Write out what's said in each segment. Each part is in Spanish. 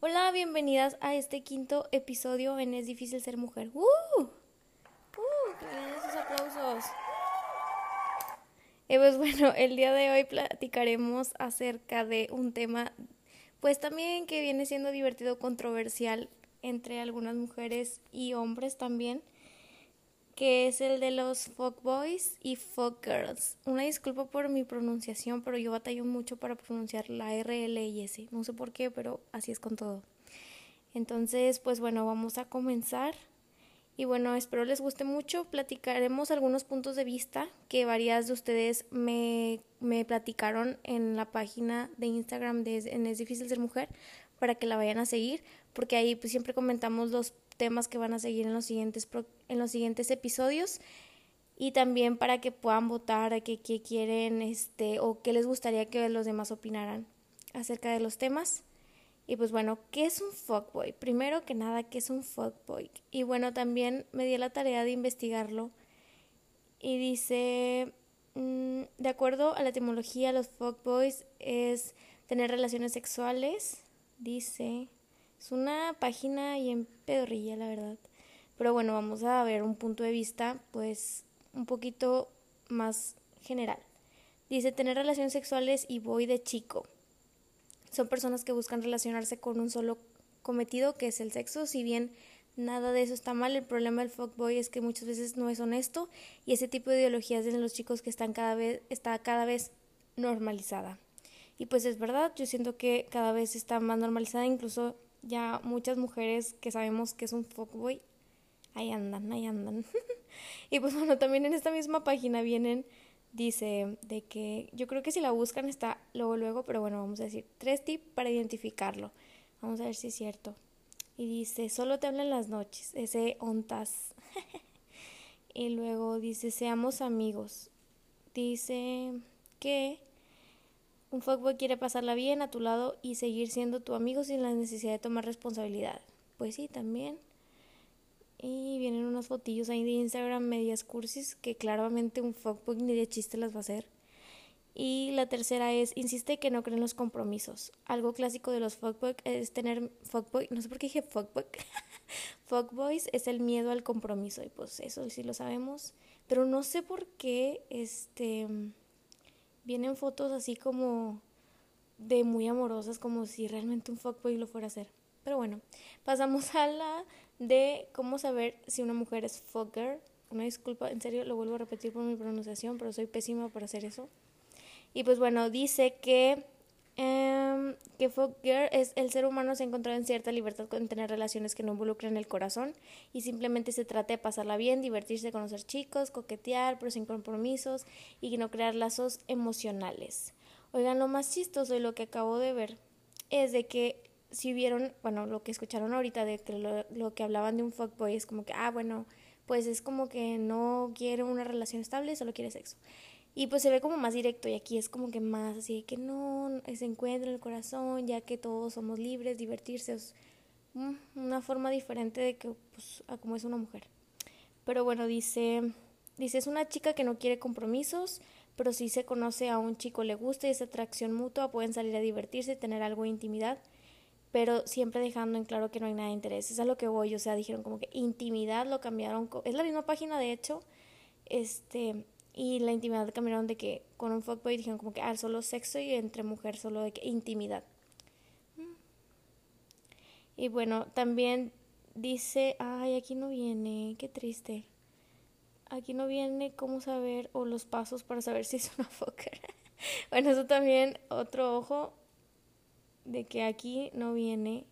Hola, bienvenidas a este quinto episodio en Es difícil ser mujer. ¡Uh! ¡Uh! esos aplausos. Pues bueno, el día de hoy platicaremos acerca de un tema, pues también que viene siendo divertido, controversial entre algunas mujeres y hombres también, que es el de los boys y girls. Una disculpa por mi pronunciación, pero yo batallo mucho para pronunciar la R, L y S. No sé por qué, pero así es con todo. Entonces, pues bueno, vamos a comenzar. Y bueno, espero les guste mucho. Platicaremos algunos puntos de vista que varias de ustedes me, me platicaron en la página de Instagram de en Es Difícil Ser Mujer para que la vayan a seguir, porque ahí pues siempre comentamos los temas que van a seguir en los siguientes, en los siguientes episodios y también para que puedan votar a qué quieren este o qué les gustaría que los demás opinaran acerca de los temas. Y pues bueno, ¿qué es un fuckboy? Primero que nada, ¿qué es un fuckboy? Y bueno, también me di la tarea de investigarlo y dice, mm, de acuerdo a la etimología, los fuckboys es tener relaciones sexuales, dice, es una página y en pedorrilla, la verdad. Pero bueno, vamos a ver un punto de vista, pues, un poquito más general. Dice tener relaciones sexuales y voy de chico. Son personas que buscan relacionarse con un solo cometido, que es el sexo. Si bien nada de eso está mal, el problema del fuckboy es que muchas veces no es honesto y ese tipo de ideologías de los chicos que están cada vez, está cada vez normalizada. Y pues es verdad, yo siento que cada vez está más normalizada, incluso ya muchas mujeres que sabemos que es un fuckboy, ahí andan, ahí andan. y pues bueno, también en esta misma página vienen, dice, de que yo creo que si la buscan está luego, luego, pero bueno, vamos a decir, tres tips para identificarlo. Vamos a ver si es cierto. Y dice, solo te hablan las noches, ese ontas. y luego dice, seamos amigos. Dice que un fuckboy quiere pasarla bien a tu lado y seguir siendo tu amigo sin la necesidad de tomar responsabilidad. Pues sí, también. Y vienen unos fotillos ahí de Instagram medias cursis que claramente un fuckboy ni de chiste las va a hacer. Y la tercera es, insiste que no creen los compromisos. Algo clásico de los fuckboys es tener fuckboy, no sé por qué dije fuckboy. Fuckboys es el miedo al compromiso y pues eso sí lo sabemos, pero no sé por qué este vienen fotos así como de muy amorosas, como si realmente un fuckboy lo fuera a hacer. Pero bueno, pasamos a la de cómo saber si una mujer es fucker. Una disculpa, en serio, lo vuelvo a repetir por mi pronunciación, pero soy pésima para hacer eso. Y pues bueno, dice que, eh, que fucker es el ser humano se ha encontrado en cierta libertad con tener relaciones que no involucren el corazón y simplemente se trata de pasarla bien, divertirse, conocer chicos, coquetear, pero sin compromisos y no crear lazos emocionales. Oigan, lo más chistoso de lo que acabo de ver es de que si vieron, bueno, lo que escucharon ahorita de que lo, lo que hablaban de un fuckboy es como que, ah, bueno, pues es como que no quiere una relación estable, solo quiere sexo. Y pues se ve como más directo y aquí es como que más así de que no, se encuentra en el corazón, ya que todos somos libres, divertirse, es una forma diferente de que, pues, a como es una mujer. Pero bueno, dice, dice, es una chica que no quiere compromisos, pero si se conoce a un chico le gusta y esa atracción mutua, pueden salir a divertirse y tener algo de intimidad, pero siempre dejando en claro que no hay nada de interés. Es a lo que voy, o sea, dijeron como que intimidad lo cambiaron, es la misma página de hecho, este, y la intimidad cambiaron de que con un fuckboy dijeron como que, ah, solo sexo y entre mujer solo de que intimidad. Y bueno, también dice, ay, aquí no viene, qué triste. Aquí no viene cómo saber o los pasos para saber si es una fucker. bueno, eso también otro ojo de que aquí no viene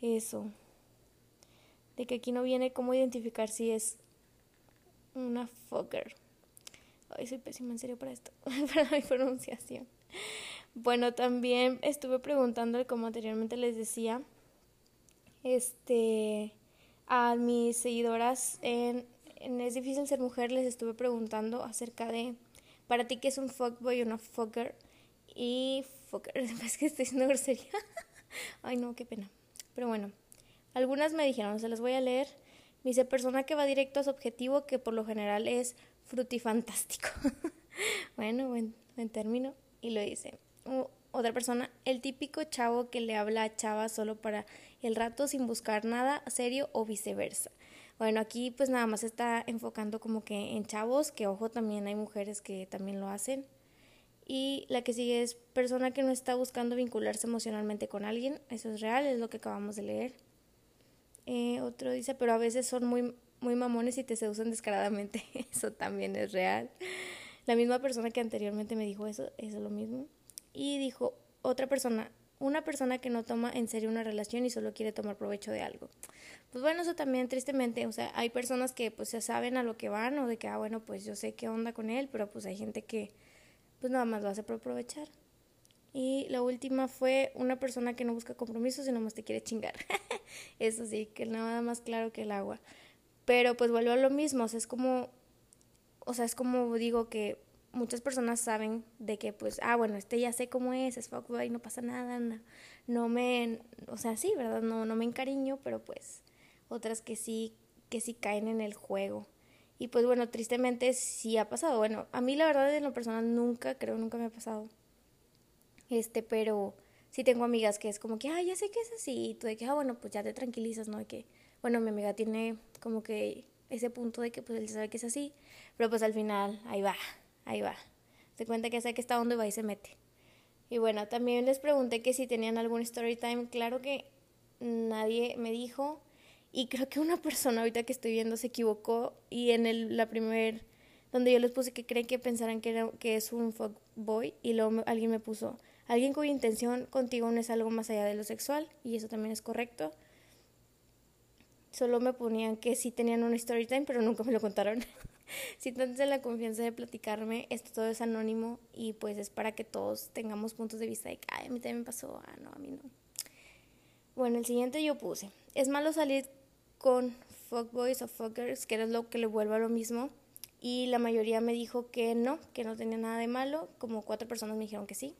eso. De que aquí no viene cómo identificar si es una fucker. Ay, soy pésima en serio para esto, para mi pronunciación. Bueno, también estuve preguntándole, como anteriormente les decía, este, a mis seguidoras en Es difícil ser mujer les estuve preguntando acerca de, para ti qué es un fuckboy o una fucker. Y fucker, es que estoy diciendo grosería. Ay no, qué pena. Pero bueno, algunas me dijeron, se las voy a leer. dice persona que va directo a su objetivo, que por lo general es frutifantástico. bueno, buen, buen término. Y lo dice. otra persona, el típico chavo que le habla a chava solo para el rato sin buscar nada serio o viceversa. Bueno, aquí pues nada más está enfocando como que en chavos, que ojo, también hay mujeres que también lo hacen. Y la que sigue es persona que no está buscando vincularse emocionalmente con alguien. Eso es real, es lo que acabamos de leer. Eh, otro dice, pero a veces son muy, muy mamones y te seducen descaradamente. Eso también es real. La misma persona que anteriormente me dijo eso, es lo mismo. Y dijo otra persona, una persona que no toma en serio una relación y solo quiere tomar provecho de algo. Pues bueno, eso también tristemente, o sea, hay personas que pues ya saben a lo que van o de que, ah, bueno, pues yo sé qué onda con él, pero pues hay gente que pues nada más lo hace por aprovechar. Y la última fue una persona que no busca compromisos y más te quiere chingar. eso sí, que nada más claro que el agua. Pero pues vuelvo a lo mismo, o sea, es como, o sea, es como digo que muchas personas saben de que pues, ah, bueno, este ya sé cómo es, es fuckboy, no pasa nada, no, no me, o sea, sí, ¿verdad? No, no me encariño, pero pues otras que sí, que sí caen en el juego. Y pues bueno, tristemente sí ha pasado. Bueno, a mí la verdad en lo personal nunca, creo, nunca me ha pasado. Este, pero sí tengo amigas que es como que, ah, ya sé que es así. Y tú de que, ah, bueno, pues ya te tranquilizas, ¿no? De que, bueno, mi amiga tiene como que ese punto de que pues él sabe que es así. Pero pues al final, ahí va, ahí va. Se cuenta que sabe que está donde va y se mete. Y bueno, también les pregunté que si tenían algún story time. Claro que nadie me dijo. Y creo que una persona ahorita que estoy viendo se equivocó. Y en el, la primer, donde yo les puse que creen que pensaran que, era, que es un boy Y luego alguien me puso, alguien cuya intención contigo no es algo más allá de lo sexual. Y eso también es correcto. Solo me ponían que sí tenían un story time, pero nunca me lo contaron. si tanto la confianza de platicarme, esto todo es anónimo y pues es para que todos tengamos puntos de vista de que, ay, a mí también me pasó, ah, no, a mí no. Bueno, el siguiente yo puse, es malo salir con fuckboys o fuckers, que era lo que le vuelva lo mismo, y la mayoría me dijo que no, que no tenía nada de malo, como cuatro personas me dijeron que sí.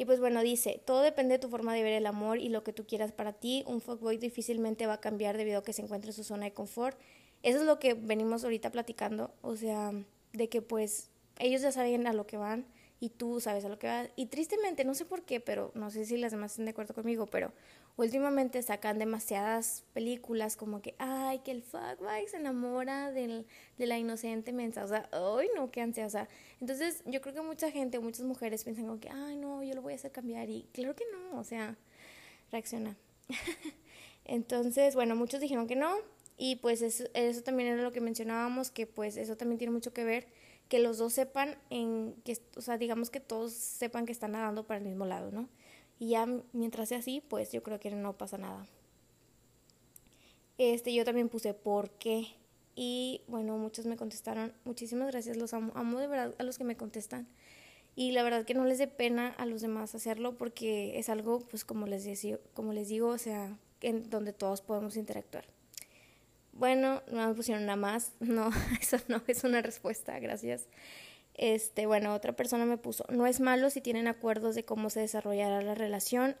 Y pues bueno, dice, todo depende de tu forma de ver el amor y lo que tú quieras para ti. Un fuckboy difícilmente va a cambiar debido a que se encuentre en su zona de confort eso es lo que venimos ahorita platicando, o sea, de que pues ellos ya saben a lo que van y tú sabes a lo que vas. Y tristemente, no sé por qué, pero no sé si las demás están de acuerdo conmigo, pero últimamente sacan demasiadas películas como que, ay, que el fuckboy se enamora del, de la inocente mensa, o sea, ay, no, qué ansia, o sea, entonces yo creo que mucha gente, muchas mujeres piensan como que, ay, no, yo lo voy a hacer cambiar y claro que no, o sea, reacciona. entonces, bueno, muchos dijeron que no, y pues eso, eso también era lo que mencionábamos, que pues eso también tiene mucho que ver, que los dos sepan en que, o sea, digamos que todos sepan que están nadando para el mismo lado, ¿no? Y ya mientras sea así, pues yo creo que no pasa nada. Este, yo también puse por qué. Y bueno, muchos me contestaron, muchísimas gracias, los amo, amo de verdad a los que me contestan. Y la verdad que no les dé pena a los demás hacerlo porque es algo, pues como les, decía, como les digo, o sea, en donde todos podemos interactuar. Bueno, no me pusieron nada más. No, eso no es una respuesta, gracias. Este, bueno, otra persona me puso, no es malo si tienen acuerdos de cómo se desarrollará la relación,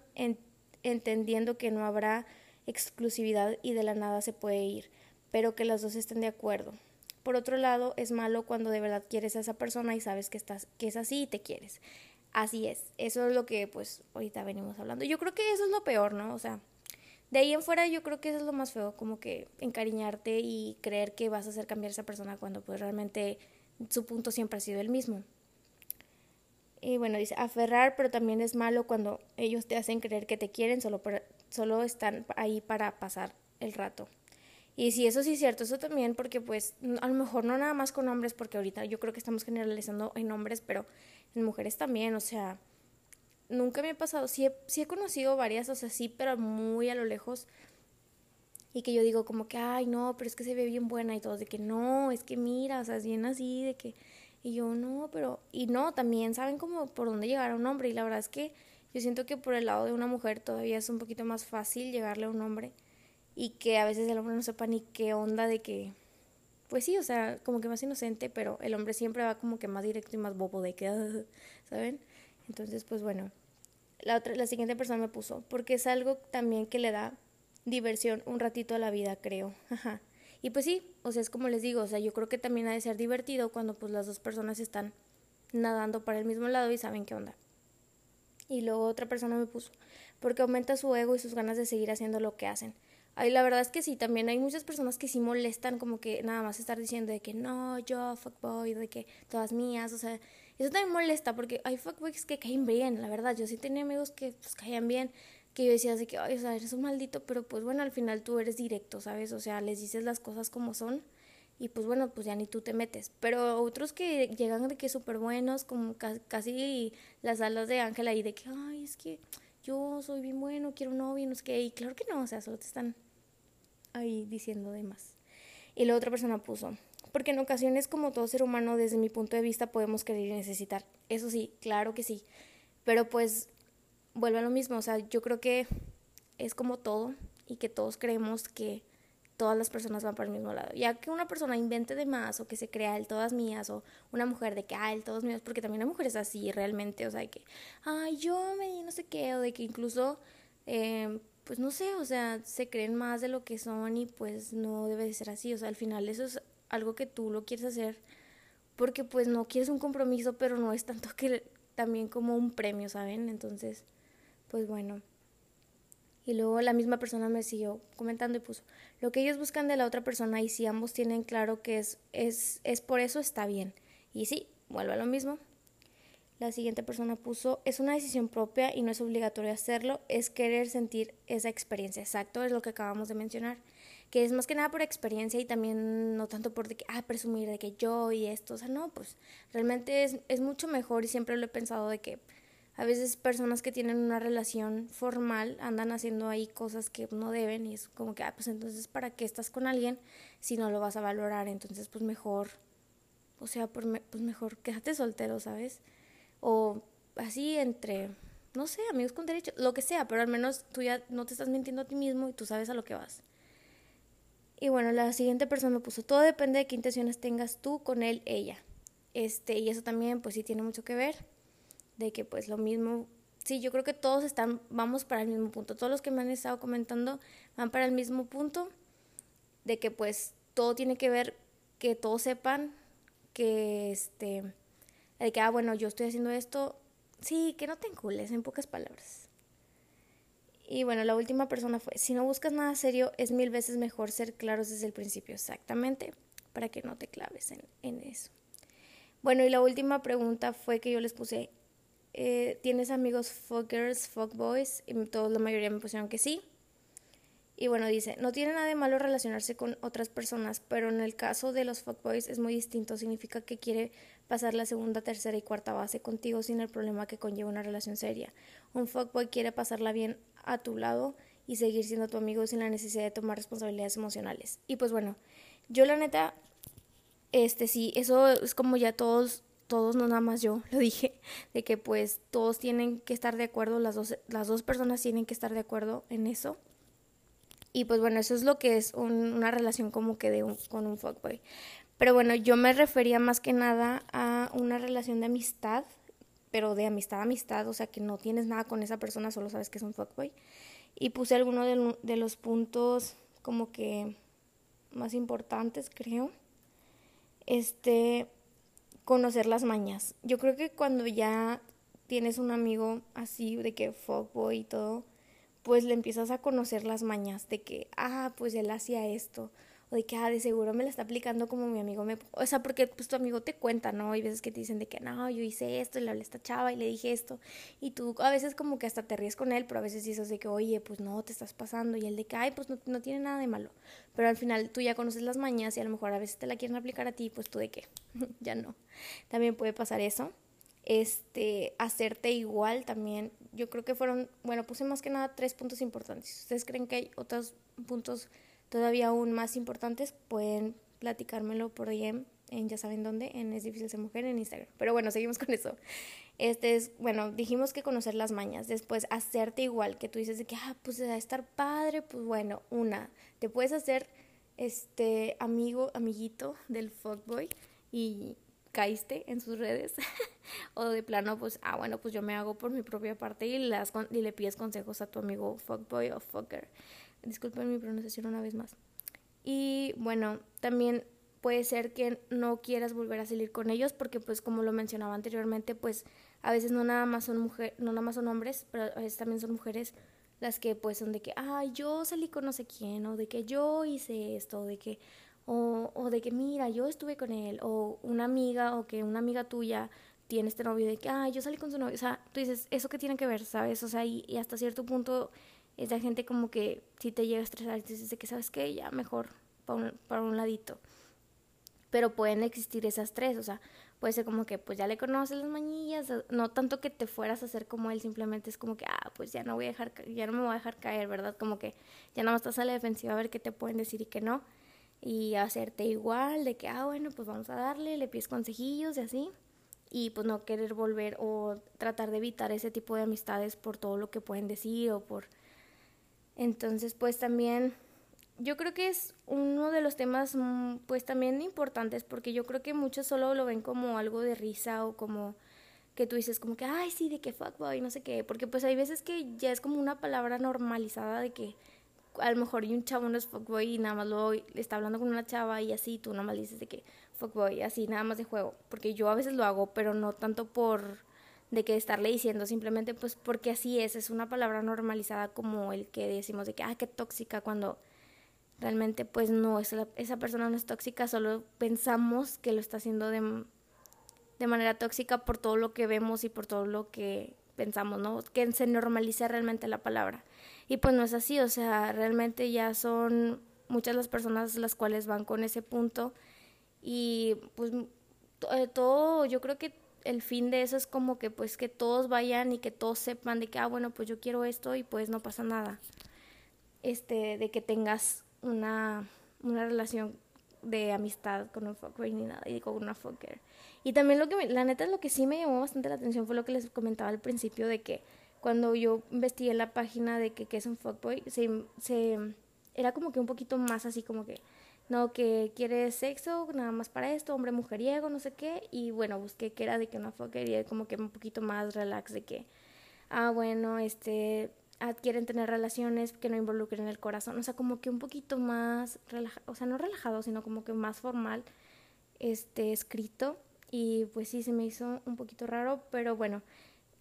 entendiendo que no habrá exclusividad y de la nada se puede ir, pero que los dos estén de acuerdo. Por otro lado, es malo cuando de verdad quieres a esa persona y sabes que estás que es así y te quieres. Así es. Eso es lo que pues ahorita venimos hablando. Yo creo que eso es lo peor, ¿no? O sea, de ahí en fuera yo creo que eso es lo más feo, como que encariñarte y creer que vas a hacer cambiar a esa persona cuando pues realmente su punto siempre ha sido el mismo. Y bueno, dice, aferrar, pero también es malo cuando ellos te hacen creer que te quieren, solo, solo están ahí para pasar el rato. Y sí, eso sí es cierto, eso también, porque pues a lo mejor no nada más con hombres, porque ahorita yo creo que estamos generalizando en hombres, pero en mujeres también, o sea, nunca me ha pasado. Sí he, sí he conocido varias, o sea, sí, pero muy a lo lejos. Y que yo digo como que, ay, no, pero es que se ve bien buena y todos de que no, es que mira, o sea, es bien así, de que... Y yo no, pero... Y no, también saben como por dónde llegar a un hombre. Y la verdad es que yo siento que por el lado de una mujer todavía es un poquito más fácil llegarle a un hombre. Y que a veces el hombre no sepa ni qué onda de que... Pues sí, o sea, como que más inocente, pero el hombre siempre va como que más directo y más bobo de que, ¿saben? Entonces, pues bueno, la, otra, la siguiente persona me puso, porque es algo también que le da diversión un ratito a la vida, creo. Ajá. Y pues sí, o sea, es como les digo, o sea, yo creo que también ha de ser divertido cuando pues las dos personas están nadando para el mismo lado y saben qué onda. Y luego otra persona me puso, porque aumenta su ego y sus ganas de seguir haciendo lo que hacen. Ay, la verdad es que sí, también hay muchas personas que sí molestan como que nada más estar diciendo de que no, yo, fuckboy, de que todas mías, o sea, eso también molesta porque hay fuckboys que caen bien, la verdad, yo sí tenía amigos que pues caían bien, que yo decía así que, ay, o sea, eres un maldito, pero pues bueno, al final tú eres directo, ¿sabes? O sea, les dices las cosas como son y pues bueno, pues ya ni tú te metes. Pero otros que llegan de que súper buenos, como casi las alas de Ángela y de que, ay, es que yo soy bien bueno, quiero un novio, no sé qué, y claro que no, o sea, solo te están ahí diciendo de más. Y la otra persona puso, porque en ocasiones como todo ser humano, desde mi punto de vista, podemos querer y necesitar. Eso sí, claro que sí. Pero pues vuelve a lo mismo, o sea, yo creo que es como todo y que todos creemos que todas las personas van para el mismo lado. Ya que una persona invente de más o que se crea el todas mías o una mujer de que, ah, el todos míos, porque también hay mujeres así realmente, o sea, que, ay, yo me no sé qué, o de que incluso, eh, pues no sé, o sea, se creen más de lo que son y pues no debe de ser así, o sea, al final eso es algo que tú lo quieres hacer porque pues no quieres un compromiso, pero no es tanto que también como un premio, ¿saben? Entonces, pues bueno. Y luego la misma persona me siguió comentando y puso, lo que ellos buscan de la otra persona y si ambos tienen claro que es, es, es por eso está bien. Y sí, vuelve a lo mismo. La siguiente persona puso, es una decisión propia y no es obligatorio hacerlo, es querer sentir esa experiencia. Exacto, es lo que acabamos de mencionar. Que es más que nada por experiencia y también no tanto por de que, ah, presumir de que yo y esto. O sea, no, pues realmente es, es mucho mejor y siempre lo he pensado de que a veces personas que tienen una relación formal andan haciendo ahí cosas que no deben y es como que, ah, pues entonces, ¿para qué estás con alguien si no lo vas a valorar? Entonces, pues mejor, o sea, pues mejor quédate soltero, ¿sabes? O así entre, no sé, amigos con derecho, lo que sea, pero al menos tú ya no te estás mintiendo a ti mismo y tú sabes a lo que vas. Y bueno, la siguiente persona me puso, todo depende de qué intenciones tengas tú con él, ella. Este, y eso también, pues sí tiene mucho que ver de que pues lo mismo, sí, yo creo que todos están, vamos para el mismo punto, todos los que me han estado comentando van para el mismo punto, de que pues todo tiene que ver, que todos sepan que este, de que, ah, bueno, yo estoy haciendo esto, sí, que no te encules, en pocas palabras. Y bueno, la última persona fue, si no buscas nada serio, es mil veces mejor ser claros desde el principio, exactamente, para que no te claves en, en eso. Bueno, y la última pregunta fue que yo les puse, eh, ¿tienes amigos fuckers, fuckboys? Y todos, la mayoría me pusieron que sí. Y bueno, dice, no tiene nada de malo relacionarse con otras personas, pero en el caso de los fuckboys es muy distinto. Significa que quiere pasar la segunda, tercera y cuarta base contigo sin el problema que conlleva una relación seria. Un fuckboy quiere pasarla bien a tu lado y seguir siendo tu amigo sin la necesidad de tomar responsabilidades emocionales. Y pues bueno, yo la neta, este sí, eso es como ya todos todos, no nada más yo, lo dije, de que pues todos tienen que estar de acuerdo, las dos, las dos personas tienen que estar de acuerdo en eso. Y pues bueno, eso es lo que es una relación como que de con un fuckboy. Pero bueno, yo me refería más que nada a una relación de amistad, pero de amistad a amistad, o sea que no tienes nada con esa persona, solo sabes que es un fuckboy. Y puse algunos de los puntos como que más importantes, creo. Este, conocer las mañas. Yo creo que cuando ya tienes un amigo así de que fuckboy y todo, pues le empiezas a conocer las mañas de que, ah, pues él hacía esto, o de que, ah, de seguro me la está aplicando como mi amigo me... O sea, porque pues tu amigo te cuenta, ¿no? Hay veces que te dicen de que, no, yo hice esto, y le hablé a esta chava y le dije esto, y tú a veces como que hasta te ríes con él, pero a veces dices de que, oye, pues no, te estás pasando, y él de que, ay, pues no, no tiene nada de malo. Pero al final tú ya conoces las mañas y a lo mejor a veces te la quieren aplicar a ti, pues tú de qué, ya no. También puede pasar eso este, hacerte igual también. Yo creo que fueron, bueno, puse más que nada tres puntos importantes. ¿Ustedes creen que hay otros puntos todavía aún más importantes, pueden platicármelo por DM en ya saben dónde, en Es difícil ser mujer en Instagram. Pero bueno, seguimos con eso. Este es, bueno, dijimos que conocer las mañas, después hacerte igual, que tú dices de que, ah, pues estar padre, pues bueno, una, te puedes hacer este amigo, amiguito del fuckboy y caíste en sus redes o de plano pues ah bueno pues yo me hago por mi propia parte y, las, y le pides consejos a tu amigo fuckboy o fucker disculpen mi pronunciación una vez más. Y bueno, también puede ser que no quieras volver a salir con ellos porque pues como lo mencionaba anteriormente, pues a veces no nada más son mujeres, no nada más son hombres, pero a veces también son mujeres las que pues son de que, ay, yo salí con no sé quién, o de que yo hice esto, o de que, o, o de que, mira, yo estuve con él, o una amiga, o que una amiga tuya tiene este novio, de que, ay, yo salí con su novio, o sea, tú dices, ¿eso qué tiene que ver, sabes? O sea, y, y hasta cierto punto esa gente como que si te llega a estresar, dices que, ¿sabes qué? Ya mejor para un, para un ladito. Pero pueden existir esas tres, o sea, puede ser como que pues ya le conoces las mañillas, no tanto que te fueras a hacer como él, simplemente es como que, ah, pues ya no voy a dejar, ya no me voy a dejar caer, ¿verdad? Como que ya nada más estás a la defensiva a ver qué te pueden decir y qué no, y hacerte igual, de que, ah, bueno, pues vamos a darle, le pides consejillos y así, y pues no querer volver o tratar de evitar ese tipo de amistades por todo lo que pueden decir o por... Entonces, pues también yo creo que es uno de los temas mm, pues también importantes porque yo creo que muchos solo lo ven como algo de risa o como que tú dices como que ay sí de que fuckboy no sé qué porque pues hay veces que ya es como una palabra normalizada de que a lo mejor un chavo no es fuckboy y nada más lo está hablando con una chava y así tú nada más dices de que fuckboy así nada más de juego porque yo a veces lo hago pero no tanto por de que estarle diciendo simplemente pues porque así es es una palabra normalizada como el que decimos de que ah qué tóxica cuando realmente pues no, esa, esa persona no es tóxica, solo pensamos que lo está haciendo de, de manera tóxica por todo lo que vemos y por todo lo que pensamos, ¿no? Que se normalice realmente la palabra. Y pues no es así, o sea, realmente ya son muchas las personas las cuales van con ese punto y pues eh, todo, yo creo que el fin de eso es como que pues que todos vayan y que todos sepan de que, ah, bueno, pues yo quiero esto y pues no pasa nada. Este, de que tengas una, una relación de amistad con un fucker ni nada, y con una fucker. Y también lo que, la neta, lo que sí me llamó bastante la atención fue lo que les comentaba al principio de que cuando yo investigué la página de que, es un fuckboy, se, se, era como que un poquito más así como que, no, que quiere sexo, nada más para esto, hombre mujeriego, no sé qué, y bueno, busqué que era de que una y como que un poquito más relax de que, ah, bueno, este, quieren tener relaciones que no involucren el corazón, o sea, como que un poquito más relajado, o sea, no relajado, sino como que más formal, este, escrito, y pues sí, se me hizo un poquito raro, pero bueno,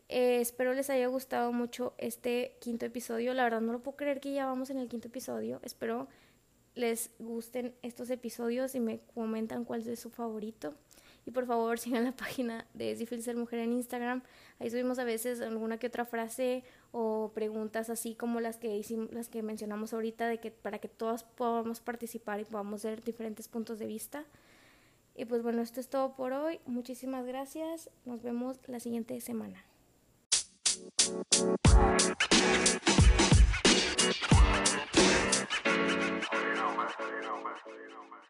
eh, espero les haya gustado mucho este quinto episodio, la verdad no lo puedo creer que ya vamos en el quinto episodio, espero les gusten estos episodios y me comentan cuál es su favorito. Y por favor sigan la página de Difícil Ser Mujer en Instagram. Ahí subimos a veces alguna que otra frase o preguntas así como las que hicimos, las que mencionamos ahorita, de que para que todas podamos participar y podamos ver diferentes puntos de vista. Y pues bueno, esto es todo por hoy. Muchísimas gracias. Nos vemos la siguiente semana más.